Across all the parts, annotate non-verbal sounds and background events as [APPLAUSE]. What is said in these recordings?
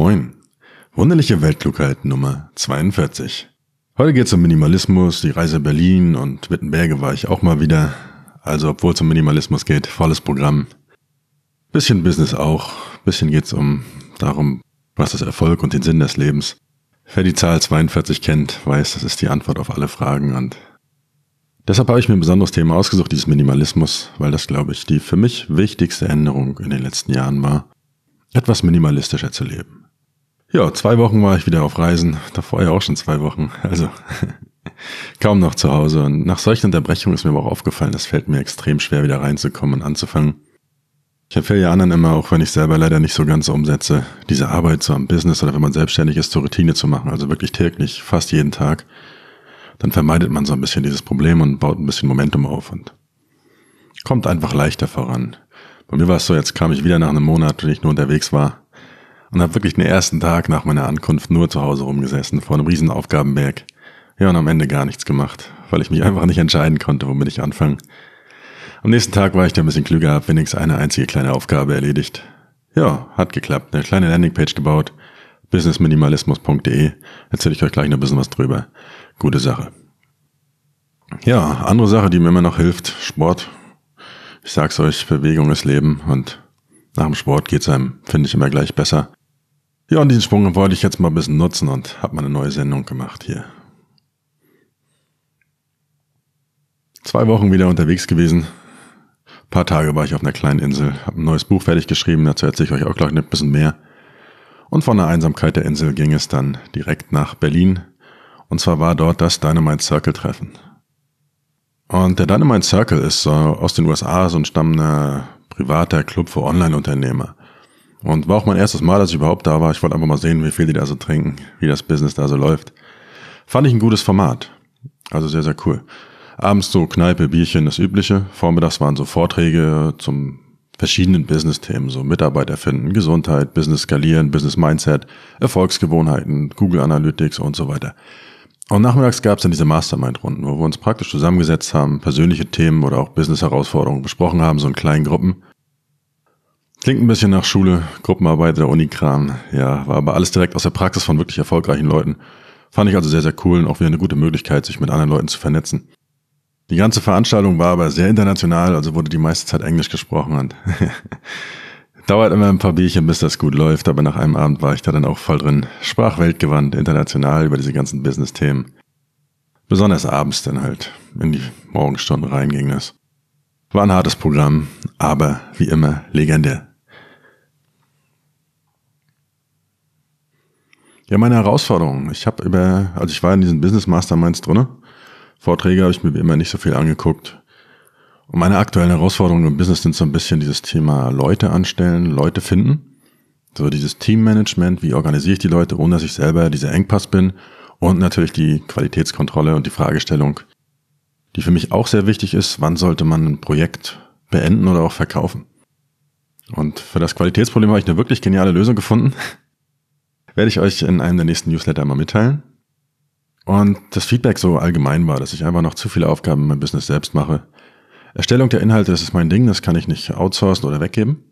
Moin. Wunderliche Weltklugheit Nummer 42. Heute geht es um Minimalismus, die Reise Berlin und Wittenberge war ich auch mal wieder. Also obwohl es um Minimalismus geht, volles Programm. Bisschen Business auch. Bisschen geht's um darum, was ist Erfolg und den Sinn des Lebens. Wer die Zahl 42 kennt, weiß, das ist die Antwort auf alle Fragen und deshalb habe ich mir ein besonderes Thema ausgesucht, dieses Minimalismus, weil das, glaube ich, die für mich wichtigste Änderung in den letzten Jahren war, etwas minimalistischer zu leben. Ja, zwei Wochen war ich wieder auf Reisen, davor ja auch schon zwei Wochen, also [LAUGHS] kaum noch zu Hause und nach solchen Unterbrechungen ist mir aber auch aufgefallen, es fällt mir extrem schwer, wieder reinzukommen und anzufangen. Ich empfehle ja anderen immer, auch wenn ich selber leider nicht so ganz umsetze, diese Arbeit so am Business oder wenn man selbstständig ist, zur Routine zu machen, also wirklich täglich, fast jeden Tag. Dann vermeidet man so ein bisschen dieses Problem und baut ein bisschen Momentum auf und kommt einfach leichter voran. Bei mir war es so, jetzt kam ich wieder nach einem Monat, wenn ich nur unterwegs war und habe wirklich den ersten Tag nach meiner Ankunft nur zu Hause rumgesessen, vor einem riesen Aufgabenberg. Ja, und am Ende gar nichts gemacht, weil ich mich einfach nicht entscheiden konnte, womit ich anfange. Am nächsten Tag war ich da ein bisschen klüger, habe wenigstens eine einzige kleine Aufgabe erledigt. Ja, hat geklappt. Eine kleine Landingpage gebaut. businessminimalismus.de. Erzähle ich euch gleich noch ein bisschen was drüber. Gute Sache. Ja, andere Sache, die mir immer noch hilft, Sport. Ich sag's euch, Bewegung ist Leben und nach dem Sport geht's einem, finde ich, immer gleich besser. Ja, und diesen Sprung wollte ich jetzt mal ein bisschen nutzen und habe mal eine neue Sendung gemacht hier. Zwei Wochen wieder unterwegs gewesen, paar Tage war ich auf einer kleinen Insel, habe ein neues Buch fertig geschrieben, dazu erzähle ich euch auch gleich ein bisschen mehr. Und von der Einsamkeit der Insel ging es dann direkt nach Berlin. Und zwar war dort das Dynamite Circle Treffen. Und der Dynamite Circle ist aus den USA so ein stammender privater Club für Online-Unternehmer. Und war auch mein erstes Mal, dass ich überhaupt da war. Ich wollte einfach mal sehen, wie viel die da so trinken, wie das Business da so läuft. Fand ich ein gutes Format. Also sehr, sehr cool. Abends so Kneipe, Bierchen, das Übliche. Vormittags waren so Vorträge zum verschiedenen Business-Themen, so Mitarbeiter finden, Gesundheit, Business skalieren, Business Mindset, Erfolgsgewohnheiten, Google Analytics und so weiter. Und nachmittags gab es dann diese Mastermind-Runden, wo wir uns praktisch zusammengesetzt haben, persönliche Themen oder auch Business-Herausforderungen besprochen haben, so in kleinen Gruppen. Klingt ein bisschen nach Schule, Gruppenarbeit der Unikram. Ja, war aber alles direkt aus der Praxis von wirklich erfolgreichen Leuten. Fand ich also sehr, sehr cool und auch wieder eine gute Möglichkeit, sich mit anderen Leuten zu vernetzen. Die ganze Veranstaltung war aber sehr international, also wurde die meiste Zeit Englisch gesprochen und [LAUGHS] dauert immer ein paar Bierchen, bis das gut läuft, aber nach einem Abend war ich da dann auch voll drin. Sprach weltgewandt, international über diese ganzen Business-Themen. Besonders abends dann halt, in die Morgenstunden rein ging das. War ein hartes Programm, aber wie immer legendär. Ja, meine Herausforderung. Ich habe über, also ich war in diesen Business Masterminds drinne Vorträge habe ich mir wie immer nicht so viel angeguckt. Und meine aktuellen Herausforderungen im Business sind so ein bisschen dieses Thema Leute anstellen, Leute finden. So dieses Teammanagement, wie organisiere ich die Leute, ohne dass ich selber dieser Engpass bin. Und natürlich die Qualitätskontrolle und die Fragestellung, die für mich auch sehr wichtig ist, wann sollte man ein Projekt beenden oder auch verkaufen. Und für das Qualitätsproblem habe ich eine wirklich geniale Lösung gefunden. Werde ich euch in einem der nächsten Newsletter mal mitteilen. Und das Feedback so allgemein war, dass ich einfach noch zu viele Aufgaben in meinem Business selbst mache. Erstellung der Inhalte, das ist mein Ding, das kann ich nicht outsourcen oder weggeben.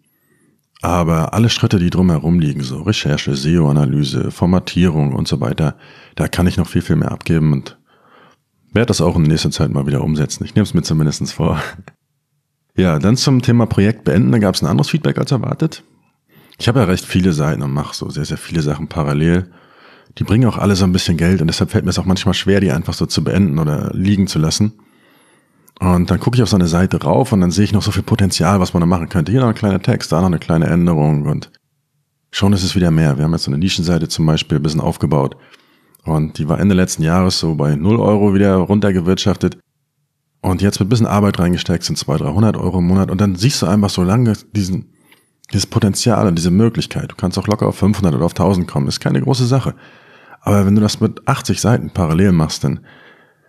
Aber alle Schritte, die drumherum liegen, so Recherche, SEO-Analyse, Formatierung und so weiter, da kann ich noch viel, viel mehr abgeben und werde das auch in nächster Zeit mal wieder umsetzen. Ich nehme es mir zumindest vor. [LAUGHS] Ja, dann zum Thema Projekt beenden, da gab es ein anderes Feedback als erwartet. Ich habe ja recht viele Seiten und mache so sehr, sehr viele Sachen parallel die bringen auch alle so ein bisschen Geld und deshalb fällt mir es auch manchmal schwer, die einfach so zu beenden oder liegen zu lassen. Und dann gucke ich auf so eine Seite rauf und dann sehe ich noch so viel Potenzial, was man da machen könnte. Hier noch ein kleiner Text, da noch eine kleine Änderung und schon ist es wieder mehr. Wir haben jetzt so eine Nischenseite zum Beispiel ein bisschen aufgebaut und die war Ende letzten Jahres so bei 0 Euro wieder runtergewirtschaftet. Und jetzt mit ein bisschen Arbeit reingesteckt sind 200, 300 Euro im Monat und dann siehst du einfach so lange diesen, dieses Potenzial und diese Möglichkeit. Du kannst auch locker auf 500 oder auf 1000 kommen. ist keine große Sache. Aber wenn du das mit 80 Seiten parallel machst, dann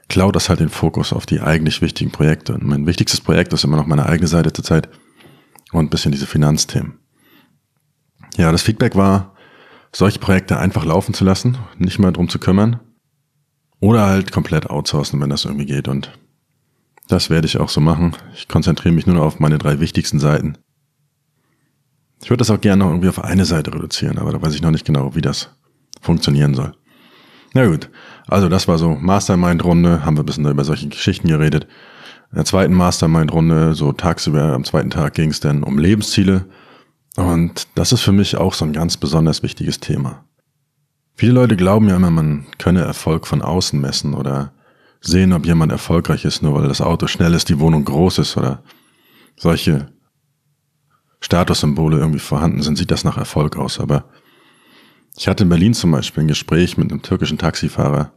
klaut das halt den Fokus auf die eigentlich wichtigen Projekte. Und mein wichtigstes Projekt ist immer noch meine eigene Seite zurzeit und ein bisschen diese Finanzthemen. Ja, das Feedback war, solche Projekte einfach laufen zu lassen, nicht mehr drum zu kümmern oder halt komplett outsourcen, wenn das irgendwie geht. Und das werde ich auch so machen. Ich konzentriere mich nur auf meine drei wichtigsten Seiten. Ich würde das auch gerne noch irgendwie auf eine Seite reduzieren, aber da weiß ich noch nicht genau, wie das funktionieren soll. Na gut, also das war so Mastermind-Runde, haben wir ein bisschen über solche Geschichten geredet. In der zweiten Mastermind-Runde, so tagsüber am zweiten Tag ging es dann um Lebensziele. Und das ist für mich auch so ein ganz besonders wichtiges Thema. Viele Leute glauben ja immer, man könne Erfolg von außen messen oder sehen, ob jemand erfolgreich ist, nur weil das Auto schnell ist, die Wohnung groß ist oder solche Statussymbole irgendwie vorhanden sind, sieht das nach Erfolg aus. Aber ich hatte in Berlin zum Beispiel ein Gespräch mit einem türkischen Taxifahrer.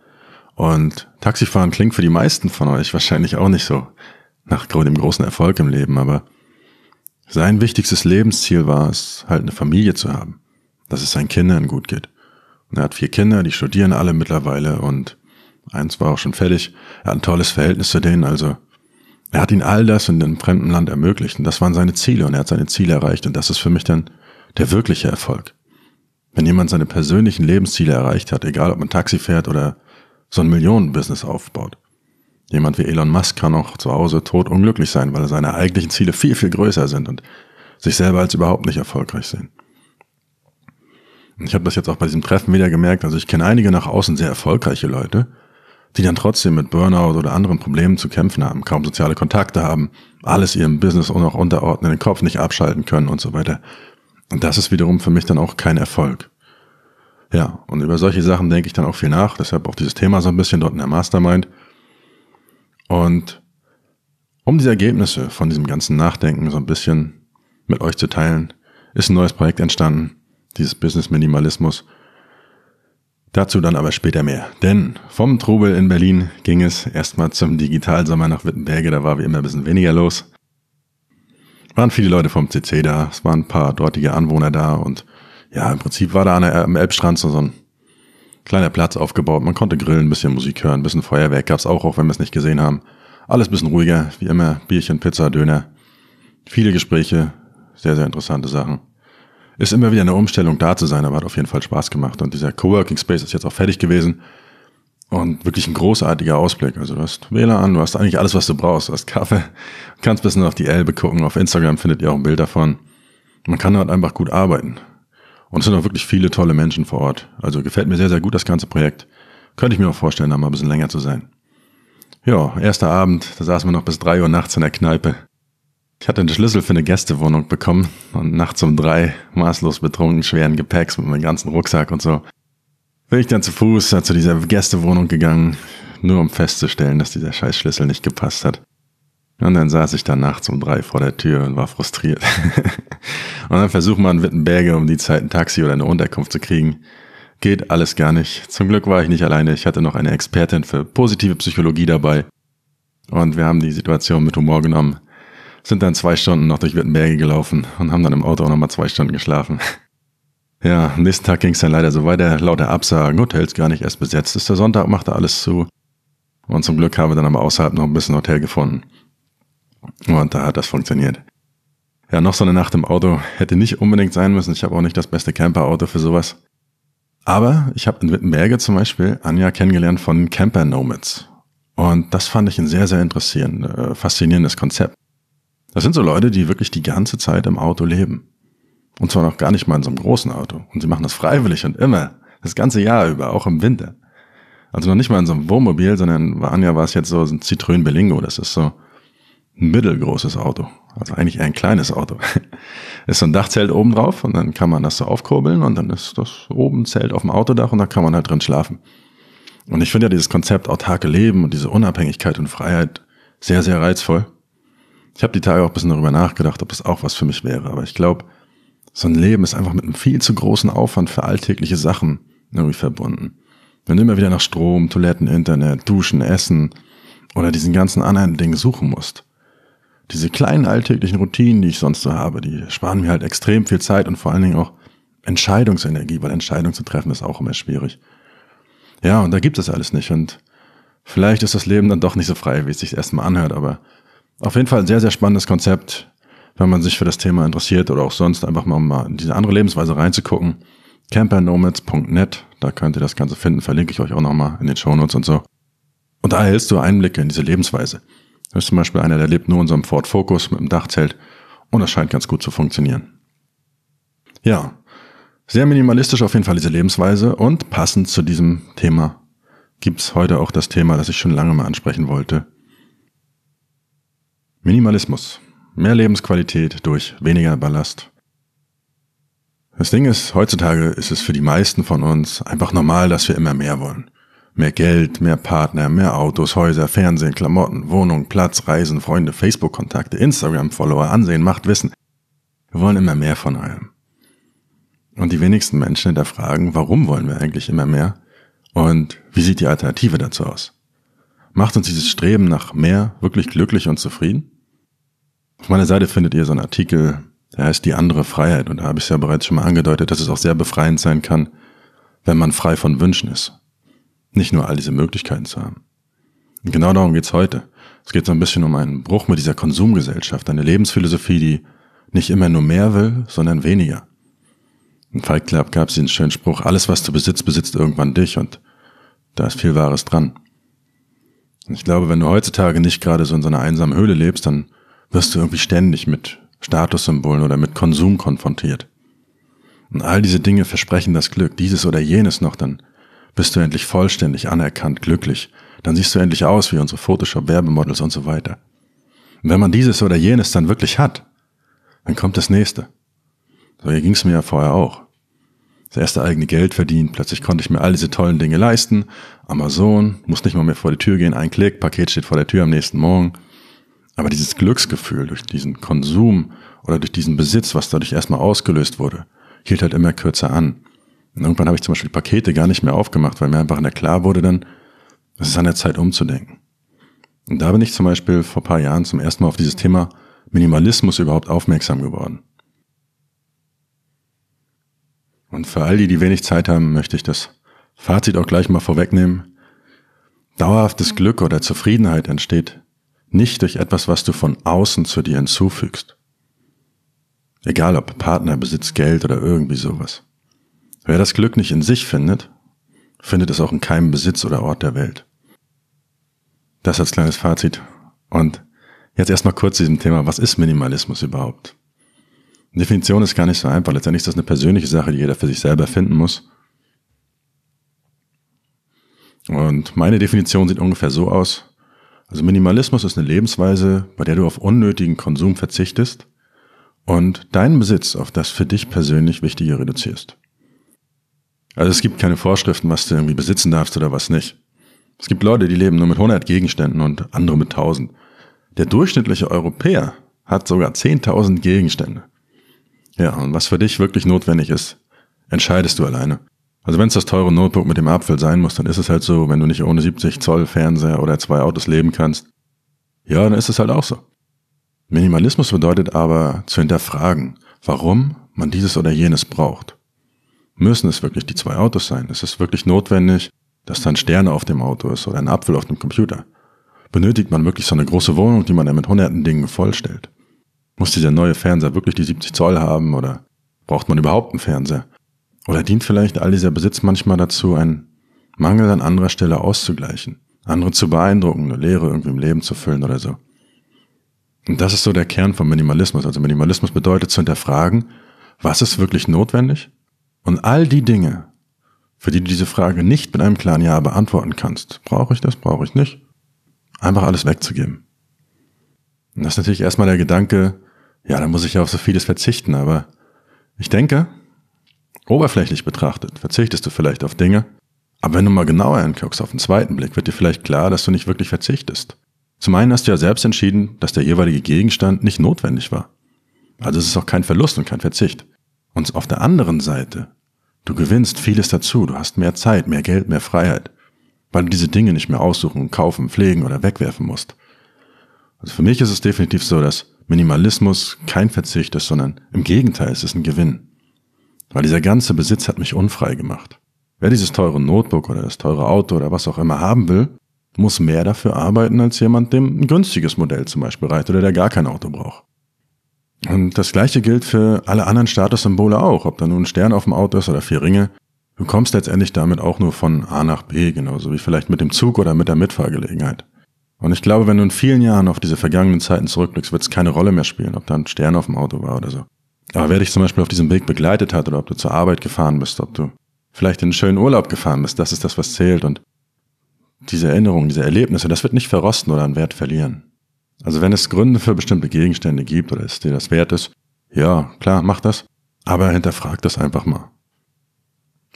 Und Taxifahren klingt für die meisten von euch wahrscheinlich auch nicht so nach dem großen Erfolg im Leben, aber sein wichtigstes Lebensziel war es, halt eine Familie zu haben, dass es seinen Kindern gut geht. Und er hat vier Kinder, die studieren alle mittlerweile und eins war auch schon fertig. Er hat ein tolles Verhältnis zu denen, also er hat ihnen all das in einem fremden Land ermöglicht und das waren seine Ziele und er hat seine Ziele erreicht und das ist für mich dann der wirkliche Erfolg. Wenn jemand seine persönlichen Lebensziele erreicht hat, egal ob man Taxi fährt oder so ein Millionenbusiness aufbaut. Jemand wie Elon Musk kann auch zu Hause tot unglücklich sein, weil seine eigentlichen Ziele viel, viel größer sind und sich selber als überhaupt nicht erfolgreich sehen. Und ich habe das jetzt auch bei diesem Treffen wieder gemerkt, also ich kenne einige nach außen sehr erfolgreiche Leute, die dann trotzdem mit Burnout oder anderen Problemen zu kämpfen haben, kaum soziale Kontakte haben, alles ihrem Business auch noch unterordnen, den Kopf nicht abschalten können und so weiter. Und das ist wiederum für mich dann auch kein Erfolg. Ja, und über solche Sachen denke ich dann auch viel nach, deshalb auch dieses Thema so ein bisschen dort in der Mastermind. Und um diese Ergebnisse von diesem ganzen Nachdenken so ein bisschen mit euch zu teilen, ist ein neues Projekt entstanden, dieses Business Minimalismus. Dazu dann aber später mehr. Denn vom Trubel in Berlin ging es erstmal zum Digitalsommer nach Wittenberge. Da war wie immer ein bisschen weniger los. Waren viele Leute vom CC da. Es waren ein paar dortige Anwohner da. Und ja, im Prinzip war da am Elbstrand so ein kleiner Platz aufgebaut. Man konnte grillen, ein bisschen Musik hören, ein bisschen Feuerwerk gab's auch, auch wenn wir es nicht gesehen haben. Alles ein bisschen ruhiger, wie immer. Bierchen, Pizza, Döner. Viele Gespräche. Sehr, sehr interessante Sachen. Ist immer wieder eine Umstellung da zu sein, aber hat auf jeden Fall Spaß gemacht. Und dieser Coworking Space ist jetzt auch fertig gewesen. Und wirklich ein großartiger Ausblick. Also du hast WLAN, du hast eigentlich alles, was du brauchst. Du hast Kaffee, kannst bisschen auf die Elbe gucken. Auf Instagram findet ihr auch ein Bild davon. Man kann dort einfach gut arbeiten. Und es sind auch wirklich viele tolle Menschen vor Ort. Also gefällt mir sehr, sehr gut das ganze Projekt. Könnte ich mir auch vorstellen, da mal ein bisschen länger zu sein. Ja, erster Abend, da saßen wir noch bis drei Uhr nachts in der Kneipe. Ich hatte den Schlüssel für eine Gästewohnung bekommen und nachts um drei, maßlos betrunken, schweren Gepäcks mit meinem ganzen Rucksack und so, bin ich dann zu Fuß zu dieser Gästewohnung gegangen, nur um festzustellen, dass dieser scheiß Schlüssel nicht gepasst hat. Und dann saß ich da nachts um drei vor der Tür und war frustriert. [LAUGHS] und dann versucht man in Wittenberge um die Zeit ein Taxi oder eine Unterkunft zu kriegen. Geht alles gar nicht. Zum Glück war ich nicht alleine. Ich hatte noch eine Expertin für positive Psychologie dabei. Und wir haben die Situation mit Humor genommen sind dann zwei Stunden noch durch Wittenberge gelaufen und haben dann im Auto auch nochmal zwei Stunden geschlafen. Ja, am nächsten Tag ging es dann leider so weiter, lauter Absagen, Hotels gar nicht erst besetzt ist. Der Sonntag machte alles zu. Und zum Glück haben wir dann aber außerhalb noch ein bisschen Hotel gefunden. Und da hat das funktioniert. Ja, noch so eine Nacht im Auto hätte nicht unbedingt sein müssen. Ich habe auch nicht das beste Camperauto für sowas. Aber ich habe in Wittenberge zum Beispiel Anja kennengelernt von Camper Nomads. Und das fand ich ein sehr, sehr interessierendes, äh, faszinierendes Konzept. Das sind so Leute, die wirklich die ganze Zeit im Auto leben. Und zwar noch gar nicht mal in so einem großen Auto. Und sie machen das freiwillig und immer. Das ganze Jahr über, auch im Winter. Also noch nicht mal in so einem Wohnmobil, sondern bei Anja war es jetzt so ein Citroën Belingo. Das ist so ein mittelgroßes Auto. Also eigentlich eher ein kleines Auto. [LAUGHS] ist so ein Dachzelt oben drauf und dann kann man das so aufkurbeln und dann ist das oben Zelt auf dem Autodach und da kann man halt drin schlafen. Und ich finde ja dieses Konzept autarke Leben und diese Unabhängigkeit und Freiheit sehr, sehr reizvoll. Ich habe die Tage auch ein bisschen darüber nachgedacht, ob das auch was für mich wäre. Aber ich glaube, so ein Leben ist einfach mit einem viel zu großen Aufwand für alltägliche Sachen irgendwie verbunden. Wenn du immer wieder nach Strom, Toiletten, Internet, Duschen, Essen oder diesen ganzen anderen Dingen suchen musst. Diese kleinen alltäglichen Routinen, die ich sonst so habe, die sparen mir halt extrem viel Zeit und vor allen Dingen auch Entscheidungsenergie, weil Entscheidungen zu treffen ist auch immer schwierig. Ja, und da gibt es alles nicht und vielleicht ist das Leben dann doch nicht so frei, wie es sich erstmal anhört, aber auf jeden Fall ein sehr, sehr spannendes Konzept, wenn man sich für das Thema interessiert oder auch sonst einfach mal, mal in diese andere Lebensweise reinzugucken. campernomads.net, da könnt ihr das Ganze finden, verlinke ich euch auch nochmal in den Shownotes und so. Und da erhältst du Einblicke in diese Lebensweise. Da ist zum Beispiel einer, der lebt nur in so einem Ford Focus mit einem Dachzelt und das scheint ganz gut zu funktionieren. Ja, sehr minimalistisch auf jeden Fall diese Lebensweise und passend zu diesem Thema gibt's heute auch das Thema, das ich schon lange mal ansprechen wollte. Minimalismus. Mehr Lebensqualität durch weniger Ballast. Das Ding ist, heutzutage ist es für die meisten von uns einfach normal, dass wir immer mehr wollen. Mehr Geld, mehr Partner, mehr Autos, Häuser, Fernsehen, Klamotten, Wohnung, Platz, Reisen, Freunde, Facebook-Kontakte, Instagram-Follower, Ansehen, Macht, Wissen. Wir wollen immer mehr von allem. Und die wenigsten Menschen hinterfragen, warum wollen wir eigentlich immer mehr? Und wie sieht die Alternative dazu aus? Macht uns dieses Streben nach mehr wirklich glücklich und zufrieden? Auf meiner Seite findet ihr so einen Artikel, der heißt Die andere Freiheit. Und da habe ich es ja bereits schon mal angedeutet, dass es auch sehr befreiend sein kann, wenn man frei von Wünschen ist. Nicht nur all diese Möglichkeiten zu haben. Und genau darum geht's heute. Es geht so ein bisschen um einen Bruch mit dieser Konsumgesellschaft, eine Lebensphilosophie, die nicht immer nur mehr will, sondern weniger. In Fight Club gab es den schönen Spruch, alles was du besitzt, besitzt irgendwann dich und da ist viel Wahres dran. Ich glaube, wenn du heutzutage nicht gerade so in so einer einsamen Höhle lebst, dann wirst du irgendwie ständig mit Statussymbolen oder mit Konsum konfrontiert. Und all diese Dinge versprechen das Glück, dieses oder jenes noch, dann bist du endlich vollständig anerkannt, glücklich. Dann siehst du endlich aus wie unsere Photoshop-Werbemodels und so weiter. Und wenn man dieses oder jenes dann wirklich hat, dann kommt das nächste. So hier ging es mir ja vorher auch. Das erste eigene Geld verdient, plötzlich konnte ich mir all diese tollen Dinge leisten. Amazon, muss nicht mal mehr vor die Tür gehen, ein Klick, Paket steht vor der Tür am nächsten Morgen. Aber dieses Glücksgefühl durch diesen Konsum oder durch diesen Besitz, was dadurch erstmal ausgelöst wurde, hielt halt immer kürzer an. Und irgendwann habe ich zum Beispiel Pakete gar nicht mehr aufgemacht, weil mir einfach nicht klar wurde dann, es ist an der Zeit umzudenken. Und da bin ich zum Beispiel vor paar Jahren zum ersten Mal auf dieses Thema Minimalismus überhaupt aufmerksam geworden. Und für all die, die wenig Zeit haben, möchte ich das Fazit auch gleich mal vorwegnehmen. Dauerhaftes Glück oder Zufriedenheit entsteht nicht durch etwas, was du von außen zu dir hinzufügst. Egal ob Partner, Besitz, Geld oder irgendwie sowas. Wer das Glück nicht in sich findet, findet es auch in keinem Besitz oder Ort der Welt. Das als kleines Fazit. Und jetzt erstmal kurz zu diesem Thema, was ist Minimalismus überhaupt? Definition ist gar nicht so einfach. Letztendlich ist das eine persönliche Sache, die jeder für sich selber finden muss. Und meine Definition sieht ungefähr so aus. Also Minimalismus ist eine Lebensweise, bei der du auf unnötigen Konsum verzichtest und deinen Besitz auf das für dich persönlich Wichtige reduzierst. Also es gibt keine Vorschriften, was du irgendwie besitzen darfst oder was nicht. Es gibt Leute, die leben nur mit 100 Gegenständen und andere mit 1000. Der durchschnittliche Europäer hat sogar 10.000 Gegenstände. Ja, und was für dich wirklich notwendig ist, entscheidest du alleine. Also wenn es das teure Notebook mit dem Apfel sein muss, dann ist es halt so, wenn du nicht ohne 70 Zoll Fernseher oder zwei Autos leben kannst. Ja, dann ist es halt auch so. Minimalismus bedeutet aber zu hinterfragen, warum man dieses oder jenes braucht. Müssen es wirklich die zwei Autos sein? Ist es wirklich notwendig, dass dann Sterne auf dem Auto ist oder ein Apfel auf dem Computer? Benötigt man wirklich so eine große Wohnung, die man dann mit hunderten Dingen vollstellt? Muss dieser neue Fernseher wirklich die 70 Zoll haben oder braucht man überhaupt einen Fernseher? Oder dient vielleicht all dieser Besitz manchmal dazu, einen Mangel an anderer Stelle auszugleichen, andere zu beeindrucken, eine Leere irgendwie im Leben zu füllen oder so? Und das ist so der Kern von Minimalismus. Also Minimalismus bedeutet zu hinterfragen, was ist wirklich notwendig? Und all die Dinge, für die du diese Frage nicht mit einem klaren Ja beantworten kannst, brauche ich das, brauche ich nicht, einfach alles wegzugeben. Und das ist natürlich erstmal der Gedanke, ja, dann muss ich ja auf so vieles verzichten, aber ich denke, oberflächlich betrachtet, verzichtest du vielleicht auf Dinge, aber wenn du mal genauer hinguckst auf den zweiten Blick, wird dir vielleicht klar, dass du nicht wirklich verzichtest. Zum einen hast du ja selbst entschieden, dass der jeweilige Gegenstand nicht notwendig war. Also es ist auch kein Verlust und kein Verzicht. Und auf der anderen Seite, du gewinnst vieles dazu, du hast mehr Zeit, mehr Geld, mehr Freiheit, weil du diese Dinge nicht mehr aussuchen, kaufen, pflegen oder wegwerfen musst. Also für mich ist es definitiv so, dass Minimalismus kein Verzicht ist, sondern im Gegenteil, es ist ein Gewinn. Weil dieser ganze Besitz hat mich unfrei gemacht. Wer dieses teure Notebook oder das teure Auto oder was auch immer haben will, muss mehr dafür arbeiten als jemand, dem ein günstiges Modell zum Beispiel reicht oder der gar kein Auto braucht. Und das gleiche gilt für alle anderen Statussymbole auch, ob da nun ein Stern auf dem Auto ist oder vier Ringe. Du kommst letztendlich damit auch nur von A nach B, genauso wie vielleicht mit dem Zug oder mit der Mitfahrgelegenheit. Und ich glaube, wenn du in vielen Jahren auf diese vergangenen Zeiten zurückblickst, wird es keine Rolle mehr spielen, ob da ein Stern auf dem Auto war oder so. Aber wer dich zum Beispiel auf diesem Weg begleitet hat oder ob du zur Arbeit gefahren bist, ob du vielleicht in einen schönen Urlaub gefahren bist, das ist das, was zählt. Und diese Erinnerungen, diese Erlebnisse, das wird nicht verrosten oder an Wert verlieren. Also wenn es Gründe für bestimmte Gegenstände gibt oder es dir das wert ist, ja, klar, mach das, aber hinterfrag das einfach mal.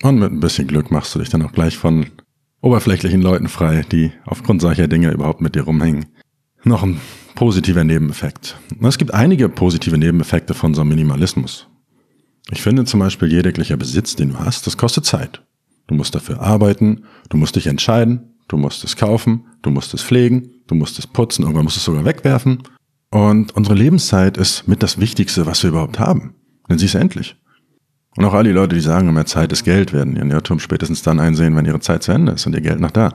Und mit ein bisschen Glück machst du dich dann auch gleich von oberflächlichen Leuten frei, die aufgrund solcher Dinge überhaupt mit dir rumhängen. Noch ein positiver Nebeneffekt. Es gibt einige positive Nebeneffekte von so einem Minimalismus. Ich finde zum Beispiel jeglicher Besitz, den du hast, das kostet Zeit. Du musst dafür arbeiten, du musst dich entscheiden, du musst es kaufen, du musst es pflegen, du musst es putzen, irgendwann musst du es sogar wegwerfen. Und unsere Lebenszeit ist mit das Wichtigste, was wir überhaupt haben. Denn sie ist endlich. Und auch all die Leute, die sagen, mehr Zeit ist Geld, werden ihren Irrtum spätestens dann einsehen, wenn ihre Zeit zu Ende ist und ihr Geld noch da.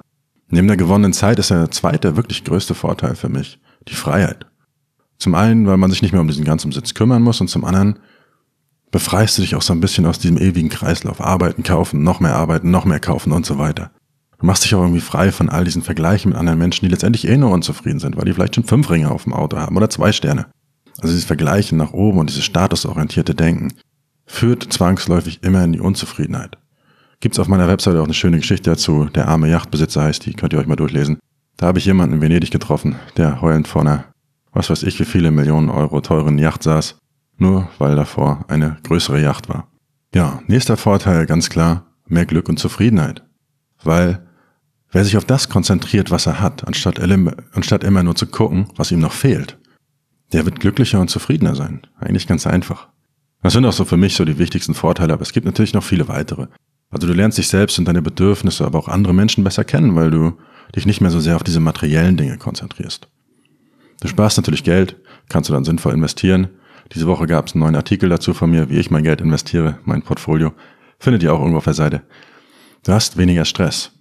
Neben der gewonnenen Zeit ist der zweite, wirklich größte Vorteil für mich die Freiheit. Zum einen, weil man sich nicht mehr um diesen ganzen Sitz kümmern muss und zum anderen befreist du dich auch so ein bisschen aus diesem ewigen Kreislauf. Arbeiten, kaufen, noch mehr arbeiten, noch mehr kaufen und so weiter. Du machst dich auch irgendwie frei von all diesen Vergleichen mit anderen Menschen, die letztendlich eh nur unzufrieden sind, weil die vielleicht schon fünf Ringe auf dem Auto haben oder zwei Sterne. Also dieses Vergleichen nach oben und dieses statusorientierte Denken führt zwangsläufig immer in die Unzufriedenheit. Gibt's auf meiner Webseite auch eine schöne Geschichte dazu. Der arme Yachtbesitzer heißt die, könnt ihr euch mal durchlesen. Da habe ich jemanden in Venedig getroffen, der heulend vor einer, was weiß ich, wie viele Millionen Euro teuren Yacht saß, nur weil davor eine größere Yacht war. Ja, nächster Vorteil ganz klar, mehr Glück und Zufriedenheit. Weil wer sich auf das konzentriert, was er hat, anstatt, anstatt immer nur zu gucken, was ihm noch fehlt, der wird glücklicher und zufriedener sein. Eigentlich ganz einfach. Das sind auch so für mich so die wichtigsten Vorteile, aber es gibt natürlich noch viele weitere. Also du lernst dich selbst und deine Bedürfnisse, aber auch andere Menschen besser kennen, weil du dich nicht mehr so sehr auf diese materiellen Dinge konzentrierst. Du sparst natürlich Geld, kannst du dann sinnvoll investieren. Diese Woche gab es einen neuen Artikel dazu von mir, wie ich mein Geld investiere, mein Portfolio. Findet ihr auch irgendwo auf der Seite. Du hast weniger Stress.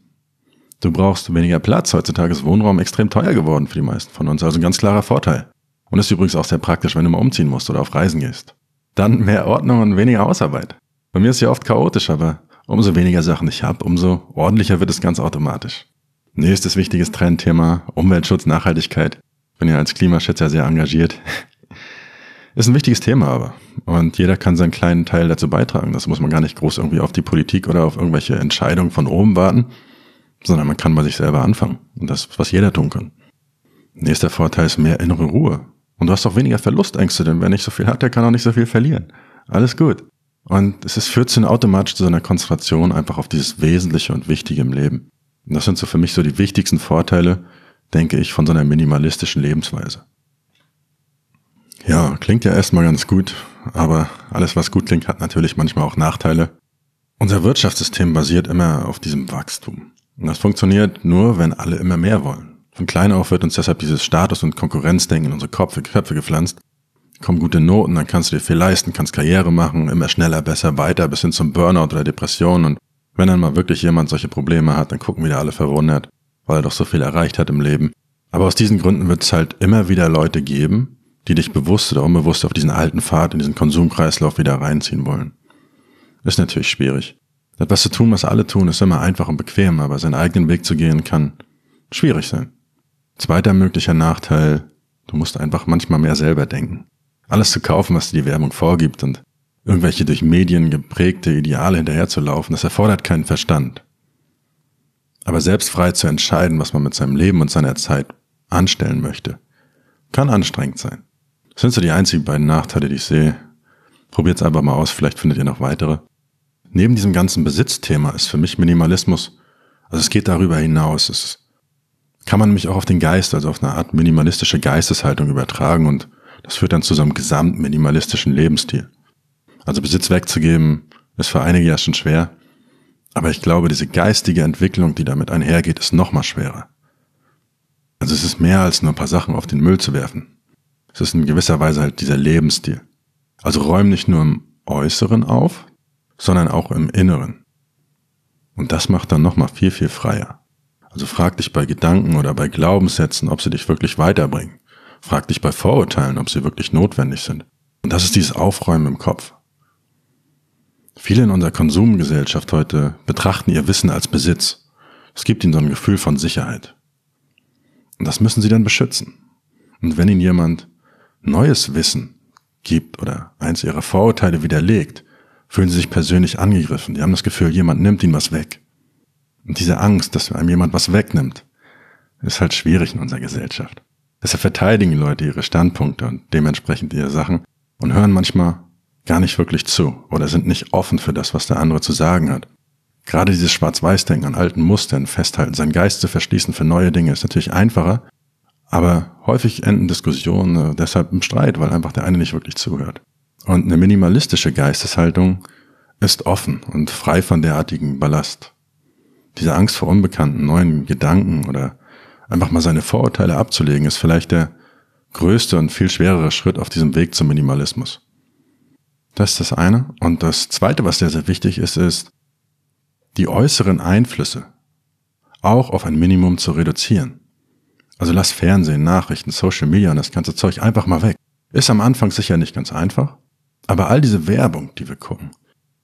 Du brauchst weniger Platz. Heutzutage ist Wohnraum extrem teuer geworden für die meisten von uns. Also ein ganz klarer Vorteil. Und ist übrigens auch sehr praktisch, wenn du mal umziehen musst oder auf Reisen gehst. Dann mehr Ordnung und weniger Hausarbeit. Bei mir ist ja oft chaotisch, aber umso weniger Sachen ich habe, umso ordentlicher wird es ganz automatisch. Nächstes wichtiges Trendthema, Umweltschutz, Nachhaltigkeit. Bin ja als Klimaschützer sehr engagiert. [LAUGHS] Ist ein wichtiges Thema aber. Und jeder kann seinen kleinen Teil dazu beitragen. Das muss man gar nicht groß irgendwie auf die Politik oder auf irgendwelche Entscheidungen von oben warten, sondern man kann bei sich selber anfangen. Und das, was jeder tun kann. Nächster Vorteil ist mehr innere Ruhe. Und du hast auch weniger Verlustängste, denn wer nicht so viel hat, der kann auch nicht so viel verlieren. Alles gut. Und es ist, führt zu automatisch zu einer Konzentration einfach auf dieses Wesentliche und Wichtige im Leben. Und das sind so für mich so die wichtigsten Vorteile, denke ich, von so einer minimalistischen Lebensweise. Ja, klingt ja erstmal ganz gut, aber alles, was gut klingt, hat natürlich manchmal auch Nachteile. Unser Wirtschaftssystem basiert immer auf diesem Wachstum. Und das funktioniert nur, wenn alle immer mehr wollen. Von klein auf wird uns deshalb dieses Status- und Konkurrenzdenken in unsere Köpfe, Köpfe gepflanzt. Kommen gute Noten, dann kannst du dir viel leisten, kannst Karriere machen, immer schneller, besser, weiter, bis hin zum Burnout oder Depression. Und wenn dann mal wirklich jemand solche Probleme hat, dann gucken wieder alle verwundert, weil er doch so viel erreicht hat im Leben. Aber aus diesen Gründen wird es halt immer wieder Leute geben, die dich bewusst oder unbewusst auf diesen alten Pfad, in diesen Konsumkreislauf wieder reinziehen wollen. Ist natürlich schwierig. Etwas zu tun, was alle tun, ist immer einfach und bequem, aber seinen eigenen Weg zu gehen kann schwierig sein. Zweiter möglicher Nachteil, du musst einfach manchmal mehr selber denken. Alles zu kaufen, was dir die Werbung vorgibt und irgendwelche durch Medien geprägte Ideale hinterherzulaufen, das erfordert keinen Verstand. Aber selbst frei zu entscheiden, was man mit seinem Leben und seiner Zeit anstellen möchte, kann anstrengend sein. Das sind so die einzigen beiden Nachteile, die ich sehe. Probiert's einfach mal aus, vielleicht findet ihr noch weitere. Neben diesem ganzen Besitzthema ist für mich Minimalismus, also es geht darüber hinaus, es kann man nämlich auch auf den Geist, also auf eine Art minimalistische Geisteshaltung übertragen und das führt dann zu so einem gesamt minimalistischen Lebensstil. Also Besitz wegzugeben, ist für einige ja schon schwer, aber ich glaube, diese geistige Entwicklung, die damit einhergeht, ist noch mal schwerer. Also es ist mehr als nur ein paar Sachen auf den Müll zu werfen. Es ist in gewisser Weise halt dieser Lebensstil. Also räum nicht nur im Äußeren auf, sondern auch im Inneren. Und das macht dann nochmal viel, viel freier. Also frag dich bei Gedanken oder bei Glaubenssätzen, ob sie dich wirklich weiterbringen. Frag dich bei Vorurteilen, ob sie wirklich notwendig sind. Und das ist dieses Aufräumen im Kopf. Viele in unserer Konsumgesellschaft heute betrachten ihr Wissen als Besitz. Es gibt ihnen so ein Gefühl von Sicherheit. Und das müssen sie dann beschützen. Und wenn ihnen jemand neues Wissen gibt oder eins ihrer Vorurteile widerlegt, fühlen sie sich persönlich angegriffen. Die haben das Gefühl, jemand nimmt ihnen was weg. Und diese Angst, dass einem jemand was wegnimmt, ist halt schwierig in unserer Gesellschaft. Deshalb verteidigen Leute ihre Standpunkte und dementsprechend ihre Sachen und hören manchmal gar nicht wirklich zu oder sind nicht offen für das, was der andere zu sagen hat. Gerade dieses Schwarz-Weiß-Denken an alten Mustern festhalten, seinen Geist zu verschließen für neue Dinge, ist natürlich einfacher, aber häufig enden Diskussionen äh, deshalb im Streit, weil einfach der eine nicht wirklich zuhört. Und eine minimalistische Geisteshaltung ist offen und frei von derartigen Ballast. Diese Angst vor unbekannten neuen Gedanken oder einfach mal seine Vorurteile abzulegen, ist vielleicht der größte und viel schwerere Schritt auf diesem Weg zum Minimalismus. Das ist das eine. Und das zweite, was sehr, sehr wichtig ist, ist, die äußeren Einflüsse auch auf ein Minimum zu reduzieren. Also lass Fernsehen, Nachrichten, Social Media und das ganze Zeug einfach mal weg. Ist am Anfang sicher nicht ganz einfach, aber all diese Werbung, die wir gucken,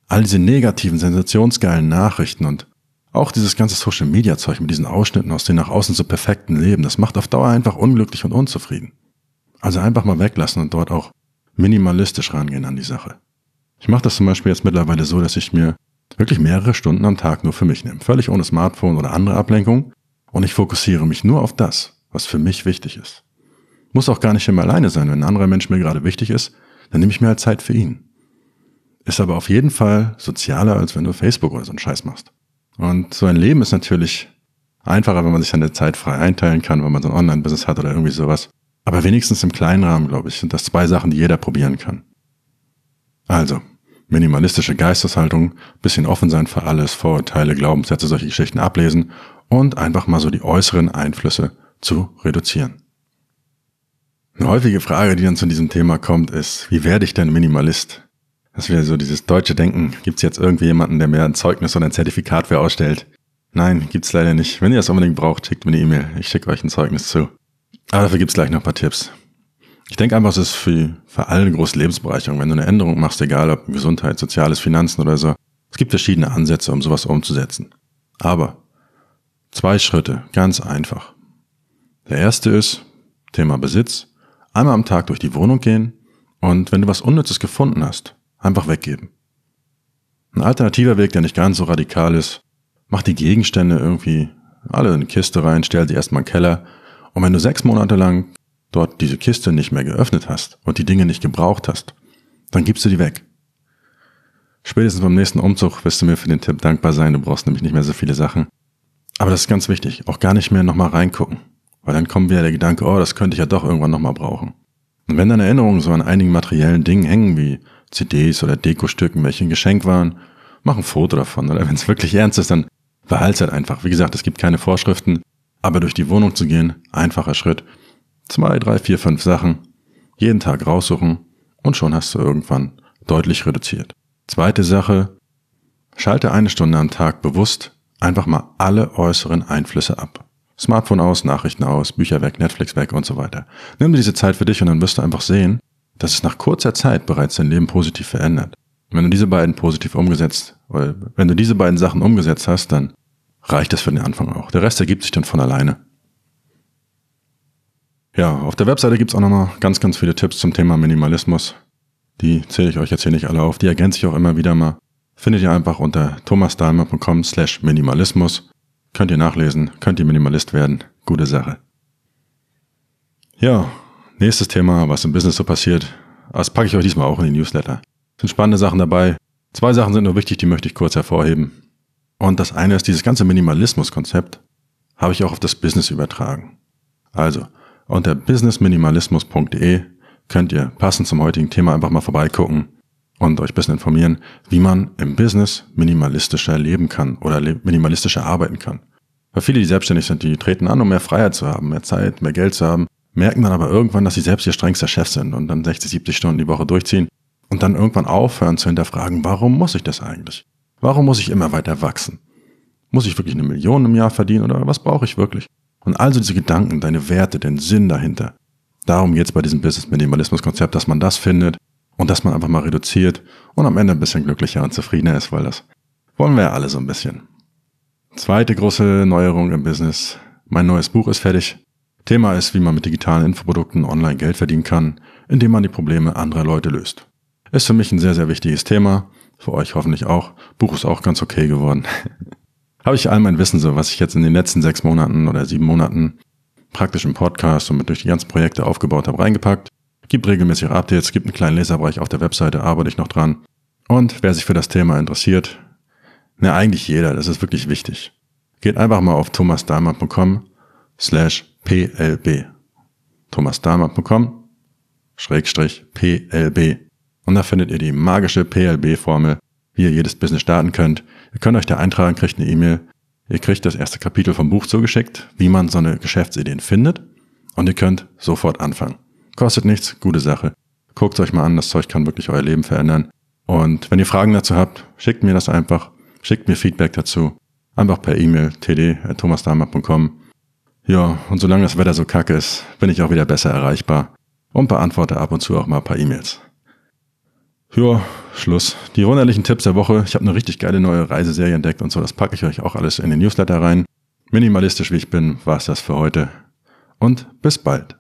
all diese negativen, sensationsgeilen Nachrichten und auch dieses ganze Social Media Zeug mit diesen Ausschnitten aus den nach außen so perfekten Leben, das macht auf Dauer einfach unglücklich und unzufrieden. Also einfach mal weglassen und dort auch minimalistisch rangehen an die Sache. Ich mache das zum Beispiel jetzt mittlerweile so, dass ich mir wirklich mehrere Stunden am Tag nur für mich nehme, völlig ohne Smartphone oder andere Ablenkung und ich fokussiere mich nur auf das, was für mich wichtig ist. Muss auch gar nicht immer alleine sein, wenn ein anderer Mensch mir gerade wichtig ist, dann nehme ich mir halt Zeit für ihn. Ist aber auf jeden Fall sozialer, als wenn du Facebook oder so einen Scheiß machst. Und so ein Leben ist natürlich einfacher, wenn man sich seine Zeit frei einteilen kann, wenn man so ein Online-Business hat oder irgendwie sowas. Aber wenigstens im kleinen Rahmen, glaube ich, sind das zwei Sachen, die jeder probieren kann. Also, minimalistische Geisteshaltung, bisschen offen sein für alles, Vorurteile, Glaubenssätze, solche Geschichten ablesen und einfach mal so die äußeren Einflüsse zu reduzieren. Eine häufige Frage, die dann zu diesem Thema kommt, ist, wie werde ich denn Minimalist? Das wäre so dieses deutsche Denken. Gibt es jetzt irgendwie jemanden, der mir ein Zeugnis oder ein Zertifikat für ausstellt? Nein, gibt's leider nicht. Wenn ihr das unbedingt braucht, schickt mir eine E-Mail. Ich schicke euch ein Zeugnis zu. Aber dafür gibt's gleich noch ein paar Tipps. Ich denke einfach, es ist für, für alle eine große Lebensbereicherung, wenn du eine Änderung machst, egal ob Gesundheit, Soziales, Finanzen oder so. Es gibt verschiedene Ansätze, um sowas umzusetzen. Aber zwei Schritte, ganz einfach. Der erste ist Thema Besitz. Einmal am Tag durch die Wohnung gehen und wenn du was Unnützes gefunden hast, einfach weggeben. Ein alternativer Weg, der nicht ganz so radikal ist, mach die Gegenstände irgendwie alle in eine Kiste rein, stell sie erstmal in den Keller und wenn du sechs Monate lang dort diese Kiste nicht mehr geöffnet hast und die Dinge nicht gebraucht hast, dann gibst du die weg. Spätestens beim nächsten Umzug wirst du mir für den Tipp dankbar sein, du brauchst nämlich nicht mehr so viele Sachen. Aber das ist ganz wichtig, auch gar nicht mehr nochmal reingucken, weil dann kommt wieder der Gedanke, oh, das könnte ich ja doch irgendwann nochmal brauchen. Und wenn deine Erinnerungen so an einigen materiellen Dingen hängen, wie CDs oder Dekostücken, welche ein Geschenk waren, mach ein Foto davon. Oder [LAUGHS] wenn es wirklich ernst ist, dann behalt's halt einfach. Wie gesagt, es gibt keine Vorschriften, aber durch die Wohnung zu gehen, einfacher Schritt. Zwei, drei, vier, fünf Sachen, jeden Tag raussuchen und schon hast du irgendwann deutlich reduziert. Zweite Sache, schalte eine Stunde am Tag bewusst einfach mal alle äußeren Einflüsse ab. Smartphone aus, Nachrichten aus, Bücher weg, Netflix weg und so weiter. Nimm dir diese Zeit für dich und dann wirst du einfach sehen, dass es nach kurzer Zeit bereits dein Leben positiv verändert. wenn du diese beiden positiv umgesetzt, oder wenn du diese beiden Sachen umgesetzt hast, dann reicht das für den Anfang auch. Der Rest ergibt sich dann von alleine. Ja, auf der Webseite gibt's auch nochmal ganz, ganz viele Tipps zum Thema Minimalismus. Die zähle ich euch jetzt hier nicht alle auf, die ergänze ich auch immer wieder mal. Findet ihr einfach unter thomasdahlmer.com slash Minimalismus. Könnt ihr nachlesen, könnt ihr Minimalist werden. Gute Sache. Ja, nächstes Thema, was im Business so passiert. Das packe ich euch diesmal auch in die Newsletter. Es sind spannende Sachen dabei. Zwei Sachen sind nur wichtig, die möchte ich kurz hervorheben. Und das eine ist, dieses ganze Minimalismus-Konzept habe ich auch auf das Business übertragen. Also, unter businessminimalismus.de könnt ihr passend zum heutigen Thema einfach mal vorbeigucken und euch ein bisschen informieren, wie man im Business minimalistischer leben kann oder minimalistischer arbeiten kann. Weil viele, die selbstständig sind, die treten an, um mehr Freiheit zu haben, mehr Zeit, mehr Geld zu haben, merken dann aber irgendwann, dass sie selbst ihr strengster Chef sind und dann 60, 70 Stunden die Woche durchziehen und dann irgendwann aufhören zu hinterfragen, warum muss ich das eigentlich? Warum muss ich immer weiter wachsen? Muss ich wirklich eine Million im Jahr verdienen oder was brauche ich wirklich? Und also diese Gedanken, deine Werte, den Sinn dahinter. Darum geht's bei diesem Business-Minimalismus-Konzept, dass man das findet und dass man einfach mal reduziert und am Ende ein bisschen glücklicher und zufriedener ist, weil das wollen wir ja alle so ein bisschen. Zweite große Neuerung im Business. Mein neues Buch ist fertig. Thema ist, wie man mit digitalen Infoprodukten online Geld verdienen kann. indem man die Probleme anderer Leute löst. Ist für mich ein sehr, sehr wichtiges Thema. Für euch hoffentlich auch. Buch ist auch ganz okay geworden. [LAUGHS] Habe ich all mein Wissen, so was ich jetzt in den letzten sechs Monaten oder sieben Monaten praktisch im Podcast und mit durch die ganzen Projekte aufgebaut habe, reingepackt. Gibt regelmäßig Updates, gibt einen kleinen Leserbereich auf der Webseite, arbeite ich noch dran. Und wer sich für das Thema interessiert, ne, eigentlich jeder, das ist wirklich wichtig. Geht einfach mal auf thomasdahmer.com slash plb. thomasdahmer.com schrägstrich plb. Und da findet ihr die magische PLB-Formel, wie ihr jedes Business starten könnt. Ihr könnt euch da eintragen, kriegt eine E-Mail. Ihr kriegt das erste Kapitel vom Buch zugeschickt, wie man so eine Geschäftsidee findet. Und ihr könnt sofort anfangen. Kostet nichts, gute Sache. Guckt euch mal an, das Zeug kann wirklich euer Leben verändern. Und wenn ihr Fragen dazu habt, schickt mir das einfach. Schickt mir Feedback dazu. Einfach per E-Mail td.thomasdahmer.com. Ja, und solange das Wetter so kacke ist, bin ich auch wieder besser erreichbar und beantworte ab und zu auch mal ein paar E-Mails. Ja, Schluss. Die wunderlichen Tipps der Woche. Ich habe eine richtig geile neue Reiseserie entdeckt und so. Das packe ich euch auch alles in den Newsletter rein. Minimalistisch wie ich bin, war es das für heute. Und bis bald.